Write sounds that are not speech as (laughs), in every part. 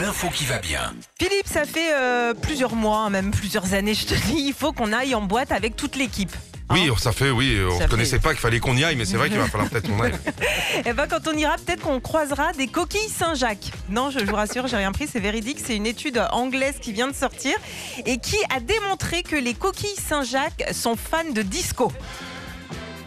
L'info qui va bien. Philippe, ça fait euh, plusieurs mois, même plusieurs années, je te dis, il faut qu'on aille en boîte avec toute l'équipe. Oui, ça fait, oui, on ne connaissait pas qu'il fallait qu'on y aille, mais c'est vrai qu'il va falloir peut-être qu'on aille. (laughs) Et ben quand on ira, peut-être qu'on croisera des coquilles Saint-Jacques. Non, je vous rassure, j'ai rien pris, c'est véridique. C'est une étude anglaise qui vient de sortir et qui a démontré que les coquilles Saint-Jacques sont fans de disco.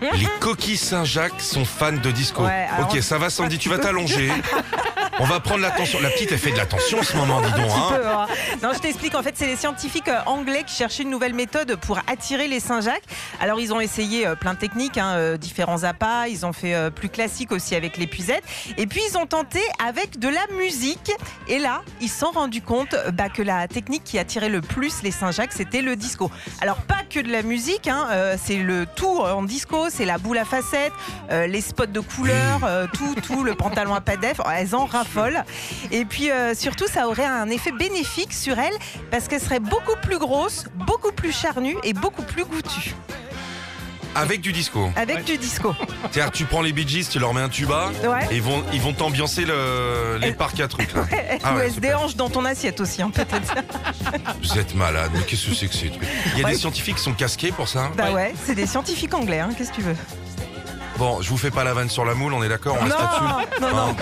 Les coquilles Saint-Jacques sont fans de disco. Ouais, ok, ça va Sandy, tu vas t'allonger. (laughs) On va prendre l'attention. La petite, elle fait de l'attention en ce moment, dis donc. Hein. peu, hein. Non, je t'explique. En fait, c'est les scientifiques euh, anglais qui cherchaient une nouvelle méthode pour attirer les Saint-Jacques. Alors, ils ont essayé euh, plein de techniques, hein, euh, différents appâts. Ils ont fait plus classique aussi avec l'épuisette. Et puis, ils ont tenté avec de la musique. Et là, ils se sont rendus compte bah, que la technique qui attirait le plus les Saint-Jacques, c'était le disco. Alors, pas de la musique, hein, euh, c'est le tout en disco, c'est la boule à facettes, euh, les spots de couleurs, euh, tout, tout, le pantalon à pas d'eff. Elles en raffolent. Et puis surtout, ça aurait un effet bénéfique sur elles parce qu'elles seraient beaucoup plus grosses, beaucoup plus charnues et beaucoup plus goûtues Avec du disco. avec du disco. C'est-à-dire, tu prends les Bee Gees, tu leur mets un tuba, Ouais. et ils vont ils vont t'ambiancer le, les parcs à trucs. Là. (laughs) Ah Ou ouais, elles se super. dans ton assiette aussi, hein, peut-être. Vous êtes malade, mais qu'est-ce que c'est que ces trucs? Il y a Ouais. des scientifiques qui sont casqués pour ça bah ouais, c'est des scientifiques anglais, hein, qu'est-ce que tu veux? Bon, je vous fais pas la vanne sur la moule, on est d'accord On Non, reste là-dessus non, non. Hein